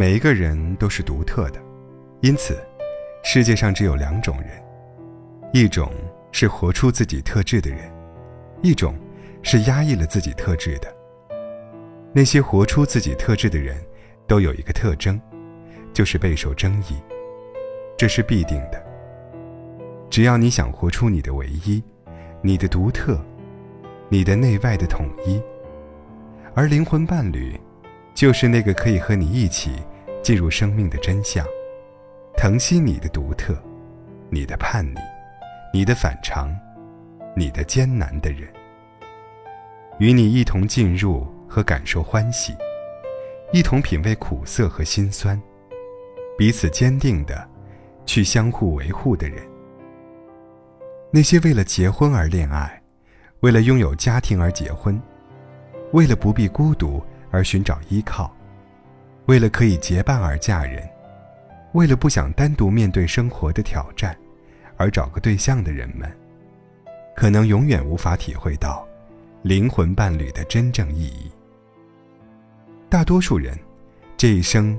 每一个人都是独特的，因此，世界上只有两种人：一种是活出自己特质的人，一种是压抑了自己特质的。那些活出自己特质的人，都有一个特征，就是备受争议。这是必定的。只要你想活出你的唯一，你的独特，你的内外的统一，而灵魂伴侣，就是那个可以和你一起进入生命的真相，疼惜你的独特，你的叛逆，你的反常，你的艰难的人，与你一同进入。和感受欢喜，一同品味苦涩和心酸，彼此坚定的去相互维护的人。那些为了结婚而恋爱，为了拥有家庭而结婚，为了不必孤独而寻找依靠，为了可以结伴而嫁人，为了不想单独面对生活的挑战而找个对象的人们，可能永远无法体会到灵魂伴侣的真正意义。大多数人，这一生，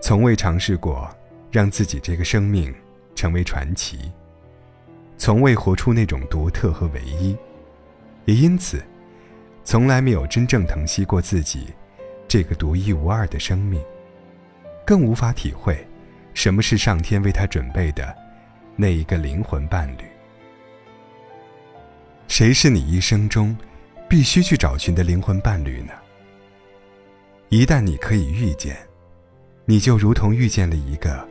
从未尝试过让自己这个生命成为传奇，从未活出那种独特和唯一，也因此，从来没有真正疼惜过自己这个独一无二的生命，更无法体会什么是上天为他准备的那一个灵魂伴侣。谁是你一生中必须去找寻的灵魂伴侣呢？一旦你可以遇见，你就如同遇见了一个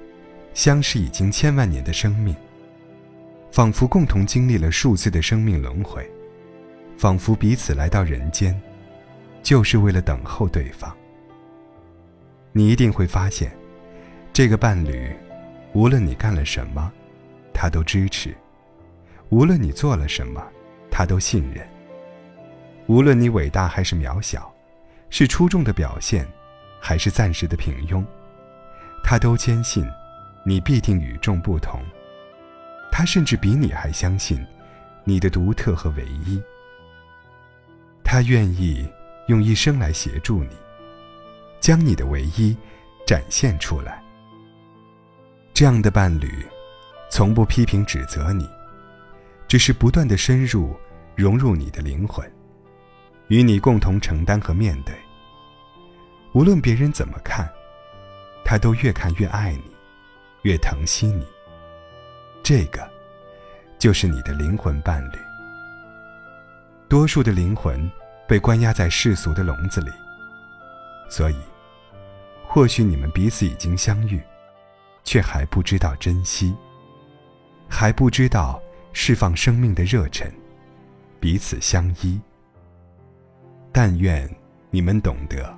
相识已经千万年的生命，仿佛共同经历了数次的生命轮回，仿佛彼此来到人间，就是为了等候对方。你一定会发现，这个伴侣，无论你干了什么，他都支持；无论你做了什么，他都信任；无论你伟大还是渺小。是出众的表现，还是暂时的平庸，他都坚信，你必定与众不同。他甚至比你还相信，你的独特和唯一。他愿意用一生来协助你，将你的唯一展现出来。这样的伴侣，从不批评指责你，只是不断的深入融入你的灵魂。与你共同承担和面对。无论别人怎么看，他都越看越爱你，越疼惜你。这个，就是你的灵魂伴侣。多数的灵魂被关押在世俗的笼子里，所以，或许你们彼此已经相遇，却还不知道珍惜，还不知道释放生命的热忱，彼此相依。但愿你们懂得，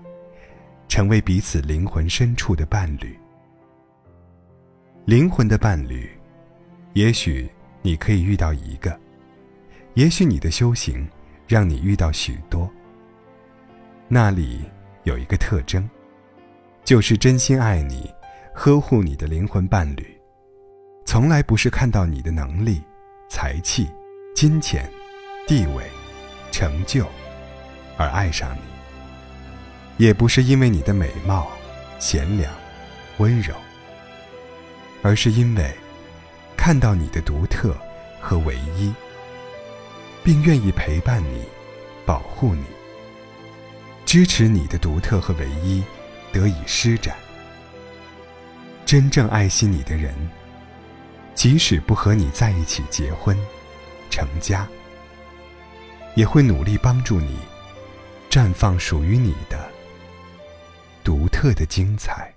成为彼此灵魂深处的伴侣。灵魂的伴侣，也许你可以遇到一个，也许你的修行让你遇到许多。那里有一个特征，就是真心爱你、呵护你的灵魂伴侣，从来不是看到你的能力、才气、金钱、地位、成就。而爱上你，也不是因为你的美貌、贤良、温柔，而是因为看到你的独特和唯一，并愿意陪伴你、保护你、支持你的独特和唯一得以施展。真正爱惜你的人，即使不和你在一起结婚、成家，也会努力帮助你。绽放属于你的独特的精彩。